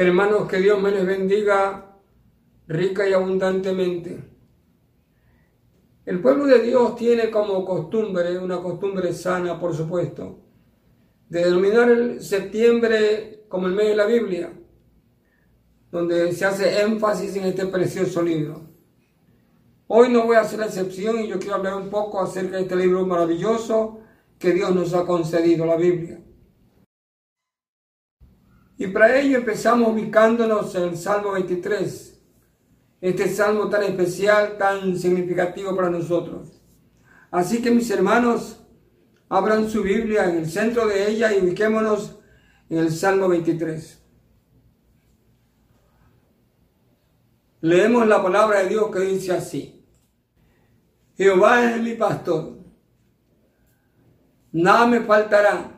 Hermanos, que Dios me les bendiga rica y abundantemente. El pueblo de Dios tiene como costumbre, una costumbre sana, por supuesto, de denominar el septiembre como el mes de la Biblia, donde se hace énfasis en este precioso libro. Hoy no voy a hacer excepción y yo quiero hablar un poco acerca de este libro maravilloso que Dios nos ha concedido, la Biblia. Y para ello empezamos ubicándonos en el Salmo 23, este salmo tan especial, tan significativo para nosotros. Así que mis hermanos, abran su Biblia en el centro de ella y ubiquémonos en el Salmo 23. Leemos la palabra de Dios que dice así. Jehová es mi pastor. Nada me faltará.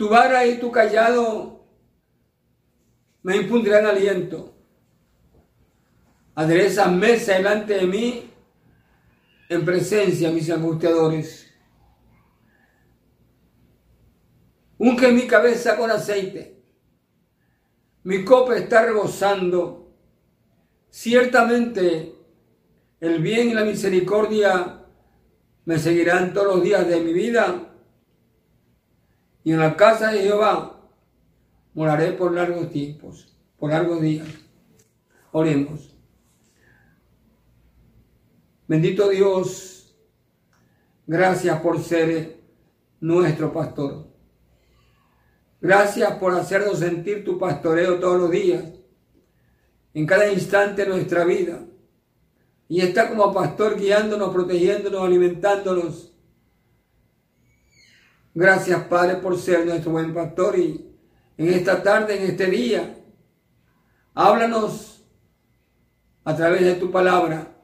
Tu vara y tu callado me infundirán aliento. Aderezas mesa delante de mí en presencia mis angustiadores. Unge mi cabeza con aceite. Mi copa está rebosando. Ciertamente el bien y la misericordia me seguirán todos los días de mi vida y en la casa de Jehová moraré por largos tiempos, por largos días. Oremos. Bendito Dios, gracias por ser nuestro pastor. Gracias por hacernos sentir tu pastoreo todos los días, en cada instante de nuestra vida. Y está como pastor guiándonos, protegiéndonos, alimentándonos Gracias, Padre, por ser nuestro buen pastor y en esta tarde, en este día, háblanos a través de tu palabra,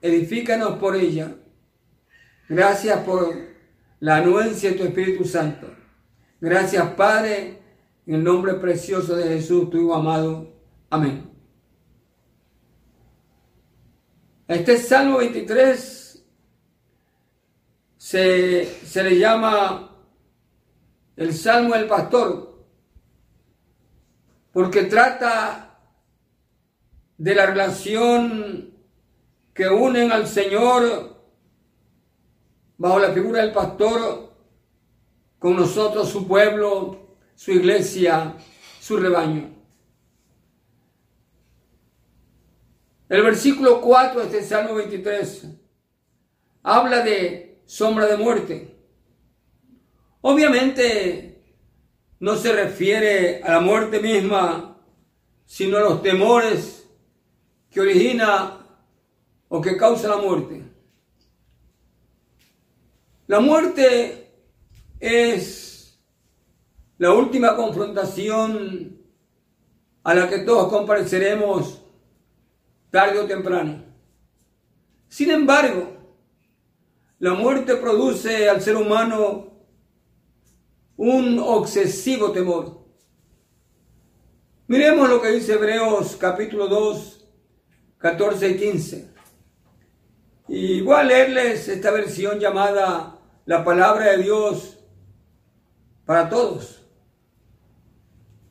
edifícanos por ella. Gracias por la anuencia de tu Espíritu Santo. Gracias, Padre, en el nombre precioso de Jesús, tu Hijo amado. Amén. Este Salmo 23 se, se le llama el Salmo del Pastor, porque trata de la relación que unen al Señor bajo la figura del pastor con nosotros, su pueblo, su iglesia, su rebaño. El versículo 4 de este Salmo 23 habla de sombra de muerte. Obviamente no se refiere a la muerte misma, sino a los temores que origina o que causa la muerte. La muerte es la última confrontación a la que todos compareceremos tarde o temprano. Sin embargo, la muerte produce al ser humano un obsesivo temor. Miremos lo que dice Hebreos capítulo 2, 14 y 15. Y voy a leerles esta versión llamada La palabra de Dios para todos.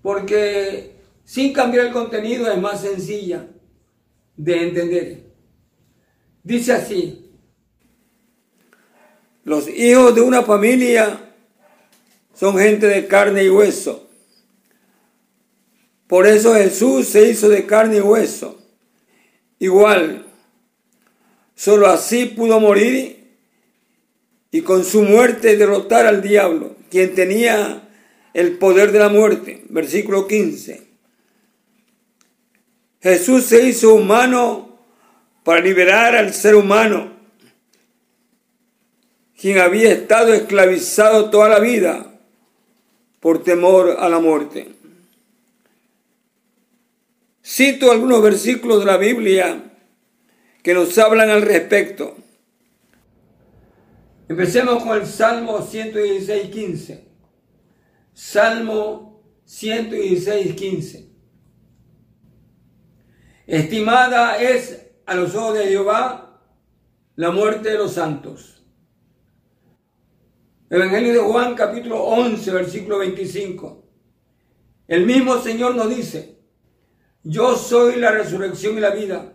Porque sin cambiar el contenido es más sencilla de entender. Dice así, los hijos de una familia son gente de carne y hueso. Por eso Jesús se hizo de carne y hueso. Igual, solo así pudo morir y con su muerte derrotar al diablo, quien tenía el poder de la muerte. Versículo 15. Jesús se hizo humano para liberar al ser humano, quien había estado esclavizado toda la vida por temor a la muerte. Cito algunos versículos de la Biblia que nos hablan al respecto. Empecemos con el Salmo 116, 15. Salmo 116, 15. Estimada es a los ojos de Jehová la muerte de los santos. Evangelio de Juan capítulo 11 versículo 25. El mismo Señor nos dice, yo soy la resurrección y la vida,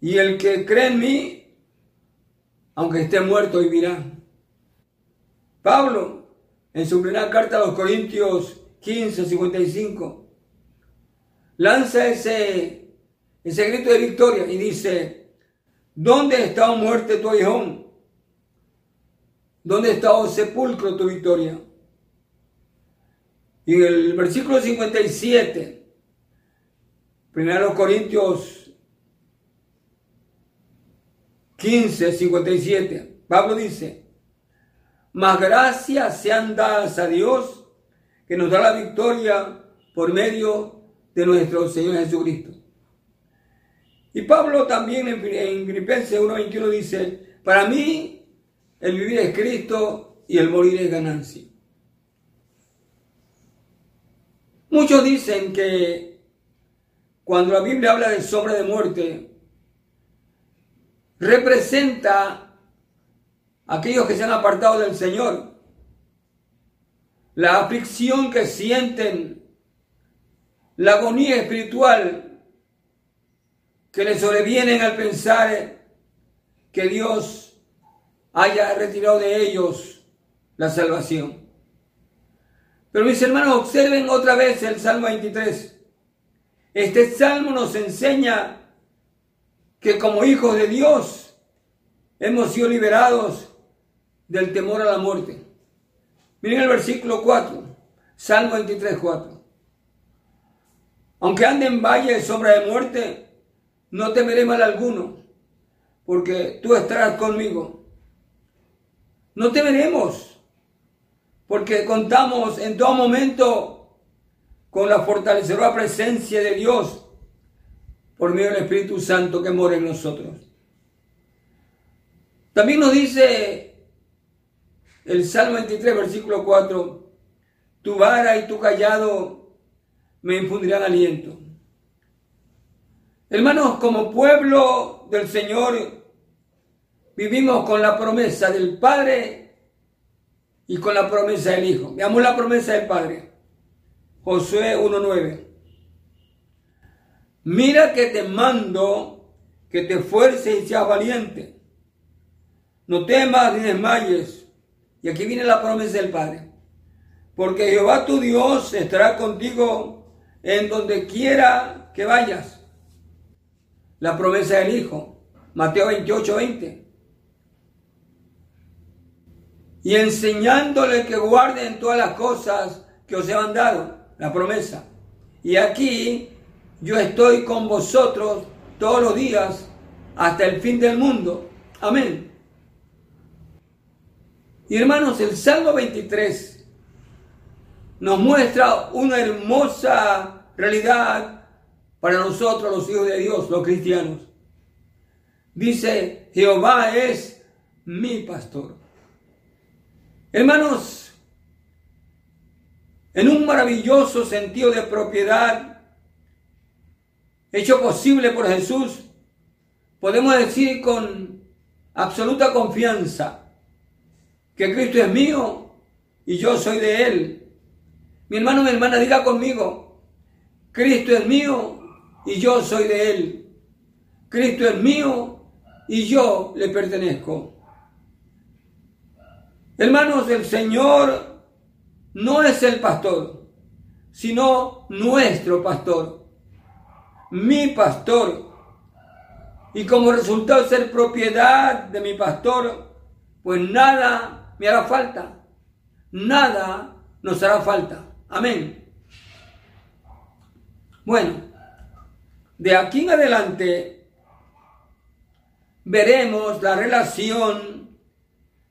y el que cree en mí, aunque esté muerto, vivirá. Pablo, en su primera carta a los Corintios 15, 55, lanza ese ese grito de victoria y dice, ¿dónde está muerte tu aguijón? ¿Dónde está o sepulcro tu victoria? Y en el versículo 57, primero Corintios 15, 57, Pablo dice, más gracias sean dadas a Dios que nos da la victoria por medio de nuestro Señor Jesucristo. Y Pablo también en, en Filipenses 1.21 dice, para mí el vivir es Cristo y el morir es ganancia. Muchos dicen que cuando la Biblia habla de sombra de muerte, representa a aquellos que se han apartado del Señor, la aflicción que sienten, la agonía espiritual que le sobrevienen al pensar que Dios haya retirado de ellos la salvación. Pero mis hermanos, observen otra vez el Salmo 23. Este salmo nos enseña que como hijos de Dios hemos sido liberados del temor a la muerte. Miren el versículo 4, Salmo 23, 4. Aunque ande en valle de sombra de muerte, no temeré mal alguno, porque tú estarás conmigo. No temeremos, porque contamos en todo momento con la fortalecedora presencia de Dios por medio del Espíritu Santo que mora en nosotros. También nos dice el Salmo 23, versículo 4, tu vara y tu callado me infundirán aliento. Hermanos, como pueblo del Señor, vivimos con la promesa del Padre y con la promesa del Hijo. Veamos la promesa del Padre. Josué 1.9. Mira que te mando que te fuerces y seas valiente. No temas ni desmayes. Y aquí viene la promesa del Padre. Porque Jehová tu Dios estará contigo en donde quiera que vayas la promesa del Hijo. Mateo 28, 20. Y enseñándole que guarden todas las cosas que os he mandado, la promesa. Y aquí yo estoy con vosotros todos los días hasta el fin del mundo. Amén. Y hermanos, el Salmo 23 nos muestra una hermosa realidad para nosotros los hijos de Dios, los cristianos. Dice, Jehová es mi pastor. Hermanos, en un maravilloso sentido de propiedad hecho posible por Jesús, podemos decir con absoluta confianza que Cristo es mío y yo soy de Él. Mi hermano, mi hermana, diga conmigo, Cristo es mío y yo soy de Él. Cristo es mío y yo le pertenezco. Hermanos, el Señor no es el pastor, sino nuestro pastor, mi pastor. Y como resultado de ser propiedad de mi pastor, pues nada me hará falta, nada nos hará falta. Amén. Bueno, de aquí en adelante veremos la relación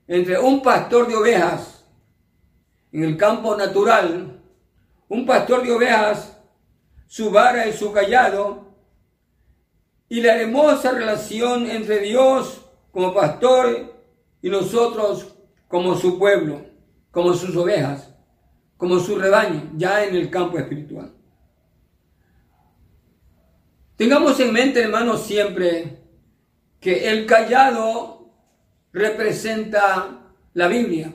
entre un pastor de ovejas, en el campo natural, un pastor de ovejas, su vara y su callado, y la hermosa relación entre Dios como pastor y nosotros como su pueblo, como sus ovejas, como su rebaño, ya en el campo espiritual. Tengamos en mente, hermanos, siempre que el callado representa la Biblia.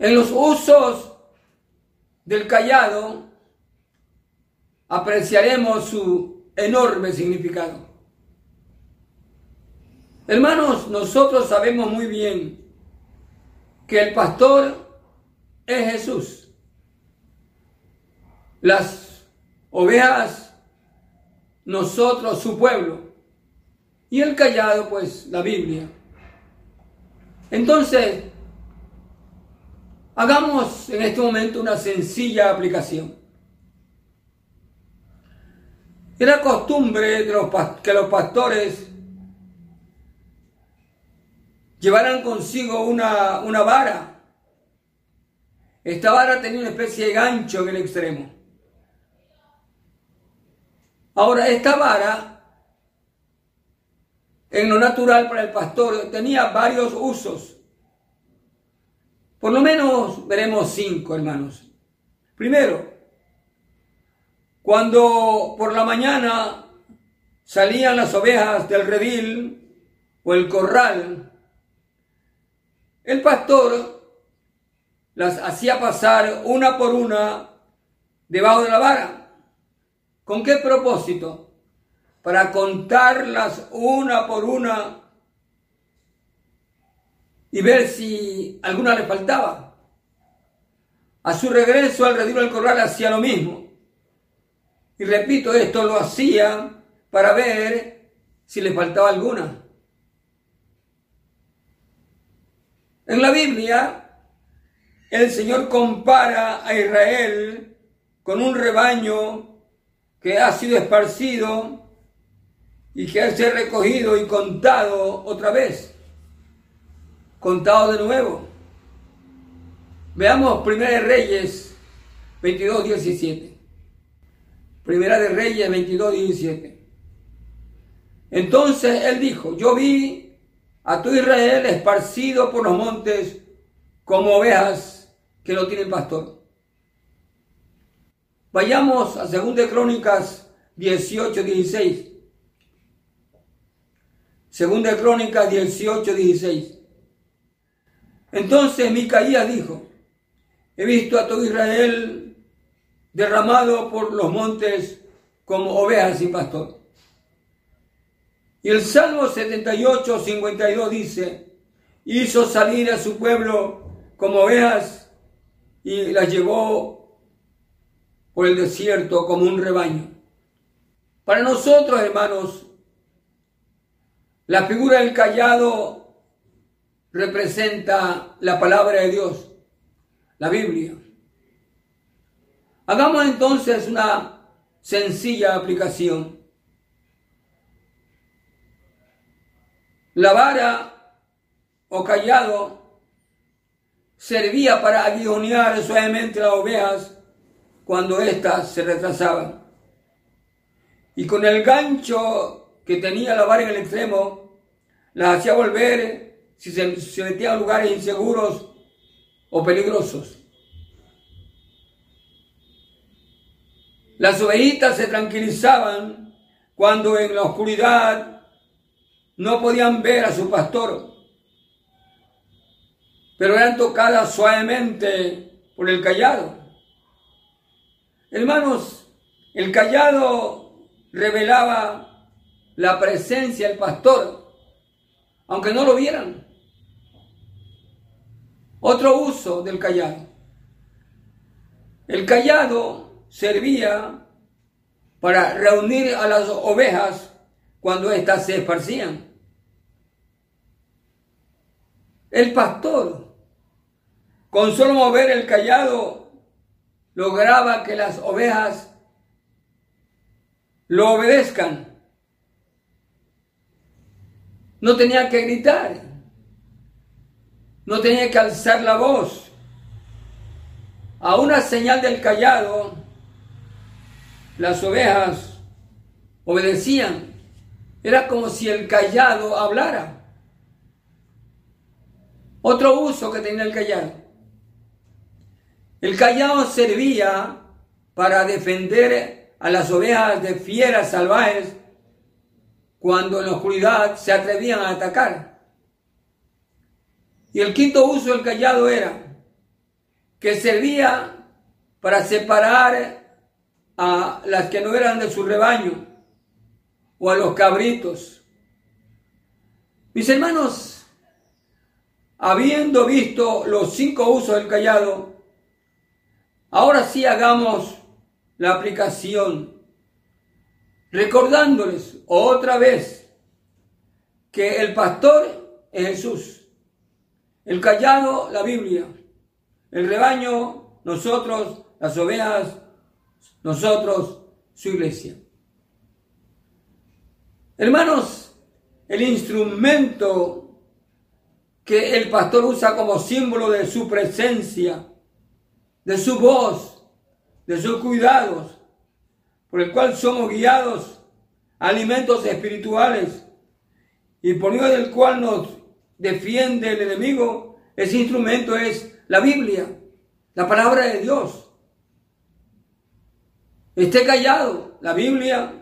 En los usos del callado apreciaremos su enorme significado. Hermanos, nosotros sabemos muy bien que el pastor es Jesús. Las ovejas, nosotros, su pueblo. Y el callado, pues, la Biblia. Entonces, hagamos en este momento una sencilla aplicación. Era costumbre de los, que los pastores llevaran consigo una, una vara. Esta vara tenía una especie de gancho en el extremo. Ahora, esta vara, en lo natural para el pastor, tenía varios usos. Por lo menos veremos cinco, hermanos. Primero, cuando por la mañana salían las ovejas del redil o el corral, el pastor las hacía pasar una por una debajo de la vara. ¿Con qué propósito? Para contarlas una por una y ver si alguna le faltaba. A su regreso al redil del corral hacía lo mismo. Y repito, esto lo hacía para ver si le faltaba alguna. En la Biblia, el Señor compara a Israel con un rebaño que ha sido esparcido y que ha sido recogido y contado otra vez, contado de nuevo. Veamos Primera de Reyes 22, 17. Primera de Reyes 22, 17. Entonces él dijo, yo vi a tu Israel esparcido por los montes como ovejas que no tienen pastor. Vayamos a 2 Crónicas 18, 16. Segunda Crónicas 18, 16. Entonces Micaías dijo, he visto a todo Israel derramado por los montes como ovejas sin pastor. Y el Salmo 78, 52 dice, hizo salir a su pueblo como ovejas y las llevó por el desierto como un rebaño. Para nosotros, hermanos, la figura del callado representa la palabra de Dios, la Biblia. Hagamos entonces una sencilla aplicación. La vara o callado servía para aguijonear suavemente las ovejas cuando éstas se retrasaban. Y con el gancho que tenía la vara en el extremo, las hacía volver si se, se metían a lugares inseguros o peligrosos. Las ovejitas se tranquilizaban cuando en la oscuridad no podían ver a su pastor, pero eran tocadas suavemente por el callado. Hermanos, el callado revelaba la presencia del pastor, aunque no lo vieran. Otro uso del callado. El callado servía para reunir a las ovejas cuando éstas se esparcían. El pastor, con solo mover el callado, lograba que las ovejas lo obedezcan. No tenía que gritar. no tenía que alzar la voz. A una señal del callado, las ovejas obedecían. Era como si el callado hablara. Otro uso que tenía el callado. El callado servía para defender a las ovejas de fieras salvajes cuando en la oscuridad se atrevían a atacar. Y el quinto uso del callado era que servía para separar a las que no eran de su rebaño o a los cabritos. Mis hermanos, habiendo visto los cinco usos del callado, ahora sí hagamos la aplicación recordándoles otra vez que el pastor es Jesús, el callado la Biblia, el rebaño nosotros, las ovejas, nosotros, su iglesia. Hermanos, el instrumento que el pastor usa como símbolo de su presencia, de su voz, de sus cuidados, por el cual somos guiados alimentos espirituales y por medio del cual nos defiende el enemigo, ese instrumento es la Biblia, la palabra de Dios. Esté callado, la Biblia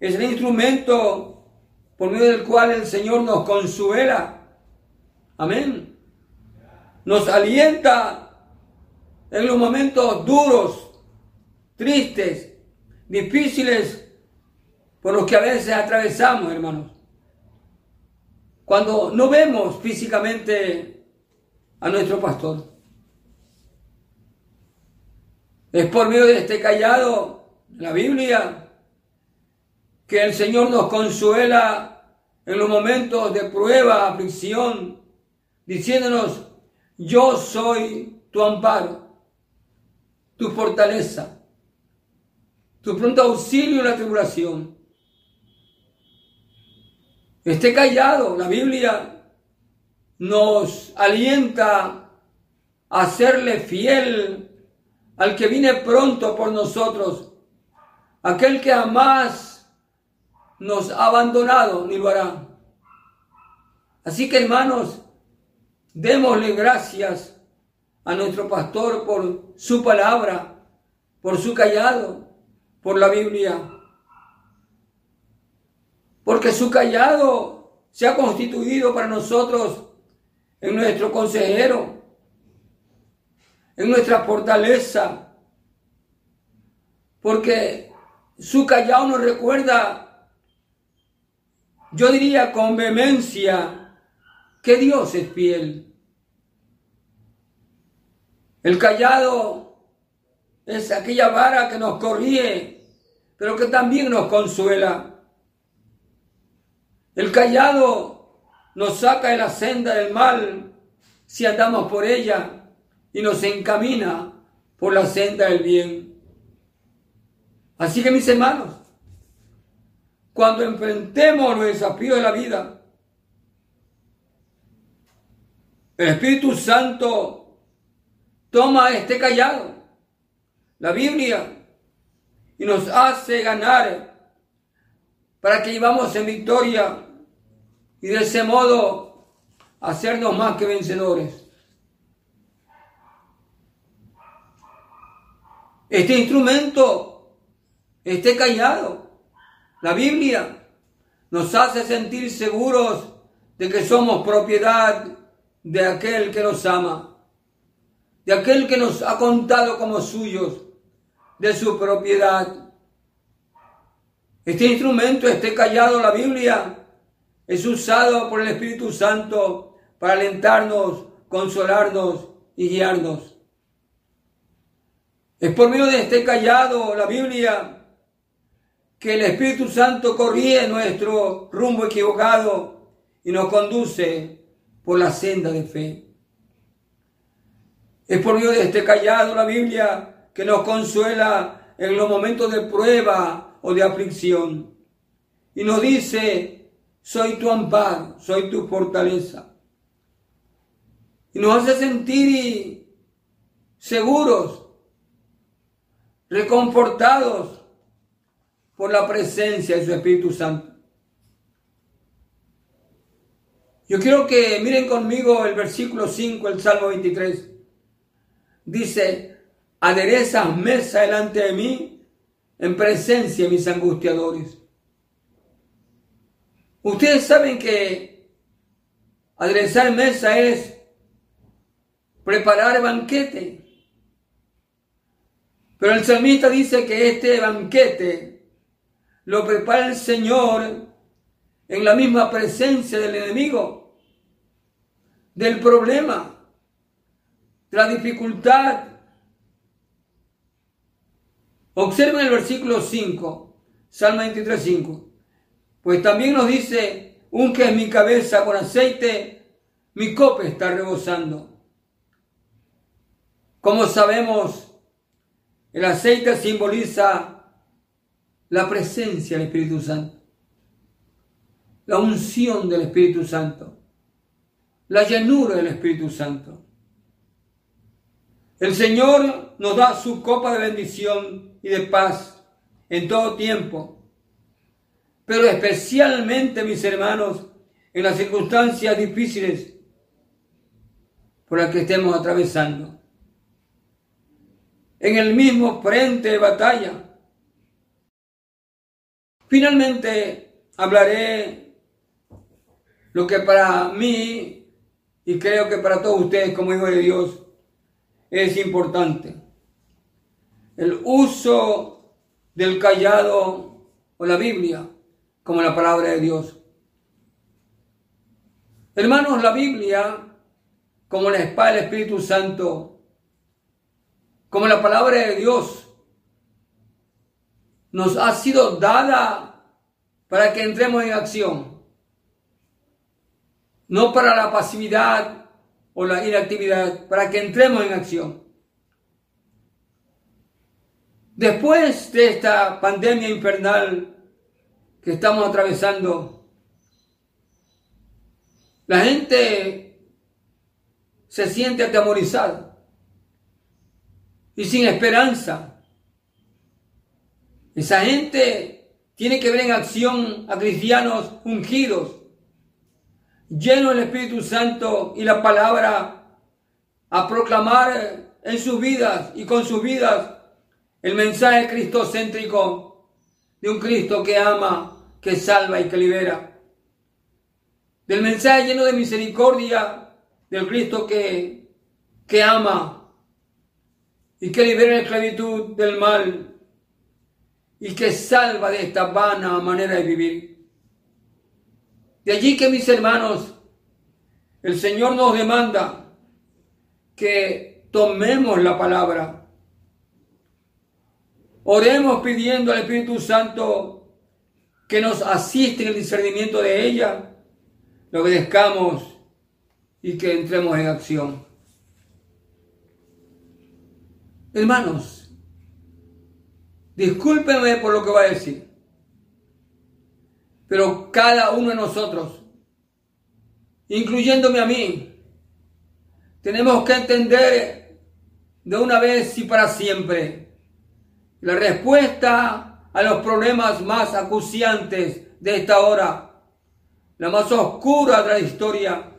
es el instrumento por medio del cual el Señor nos consuela. Amén. Nos alienta en los momentos duros, tristes, difíciles por los que a veces atravesamos, hermanos. Cuando no vemos físicamente a nuestro pastor. Es por medio de este callado, la Biblia, que el Señor nos consuela en los momentos de prueba, aflicción, diciéndonos, yo soy tu amparo, tu fortaleza tu pronto auxilio en la tribulación. Esté callado, la Biblia nos alienta a serle fiel al que viene pronto por nosotros, aquel que jamás nos ha abandonado ni lo hará. Así que hermanos, démosle gracias a nuestro pastor por su palabra, por su callado, por la Biblia. Porque su callado se ha constituido para nosotros en nuestro consejero, en nuestra fortaleza. Porque su callado nos recuerda, yo diría con vehemencia, que Dios es fiel. El callado es aquella vara que nos corríe pero que también nos consuela. El callado nos saca de la senda del mal si andamos por ella y nos encamina por la senda del bien. Así que mis hermanos, cuando enfrentemos los desafíos de la vida, el Espíritu Santo toma este callado, la Biblia, y nos hace ganar para que vivamos en victoria y de ese modo hacernos más que vencedores. Este instrumento esté callado. La Biblia nos hace sentir seguros de que somos propiedad de aquel que nos ama, de aquel que nos ha contado como suyos de su propiedad. Este instrumento, este callado, la Biblia, es usado por el Espíritu Santo para alentarnos, consolarnos y guiarnos. Es por medio de este callado, la Biblia, que el Espíritu Santo corríe nuestro rumbo equivocado y nos conduce por la senda de fe. Es por medio de este callado, la Biblia, que nos consuela en los momentos de prueba o de aflicción. Y nos dice, soy tu amparo, soy tu fortaleza. y nos hace sentir seguros, reconfortados por la presencia de su Espíritu Santo. Yo quiero que miren conmigo el versículo 5, el Salmo 23. Dice, aderezas mesa delante de mí en presencia de mis angustiadores. Ustedes saben que aderezar mesa es preparar banquete. Pero el salmista dice que este banquete lo prepara el Señor en la misma presencia del enemigo, del problema, de la dificultad. Observen el versículo 5, Salmo 23, 5. Pues también nos dice, un que es mi cabeza con aceite, mi copa está rebosando. Como sabemos, el aceite simboliza la presencia del Espíritu Santo, la unción del Espíritu Santo, la llanura del Espíritu Santo. El Señor nos da su copa de bendición y de paz en todo tiempo, pero especialmente, mis hermanos, en las circunstancias difíciles por las que estemos atravesando. En el mismo frente de batalla. Finalmente hablaré lo que para mí y creo que para todos ustedes como hijos de Dios es importante. El uso del callado o la Biblia como la palabra de Dios. Hermanos, la Biblia, como la espada del Espíritu Santo, como la palabra de Dios, nos ha sido dada para que entremos en acción, no para la pasividad o la inactividad, para que entremos en acción. Después de esta pandemia infernal que estamos atravesando, la gente se siente atemorizada y sin esperanza. Esa gente tiene que ver en acción a cristianos ungidos lleno del Espíritu Santo y la palabra, a proclamar en sus vidas y con sus vidas el mensaje cristocéntrico de un Cristo que ama, que salva y que libera. Del mensaje lleno de misericordia del Cristo que, que ama y que libera la esclavitud del mal y que salva de esta vana manera de vivir. De allí que mis hermanos, el Señor nos demanda que tomemos la palabra. Oremos pidiendo al Espíritu Santo que nos asiste en el discernimiento de ella, lo obedezcamos y que entremos en acción. Hermanos, discúlpenme por lo que voy a decir. Pero cada uno de nosotros, incluyéndome a mí, tenemos que entender de una vez y para siempre la respuesta a los problemas más acuciantes de esta hora, la más oscura de la historia.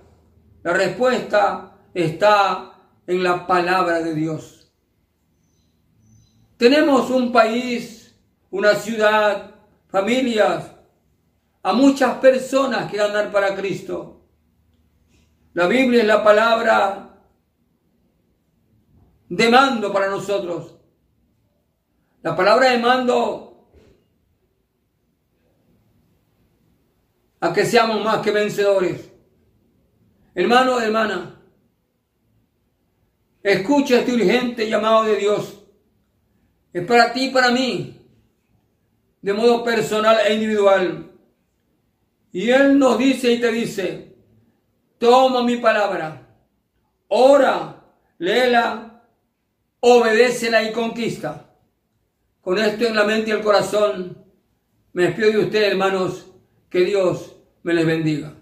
La respuesta está en la palabra de Dios. Tenemos un país, una ciudad, familias, a muchas personas que andar para Cristo. La Biblia es la palabra de mando para nosotros. La palabra de mando a que seamos más que vencedores. Hermano, hermana, escucha este urgente llamado de Dios. Es para ti y para mí, de modo personal e individual. Y Él nos dice y te dice, toma mi palabra, ora, léela, obedécela y conquista. Con esto en la mente y el corazón, me despido de ustedes, hermanos, que Dios me les bendiga.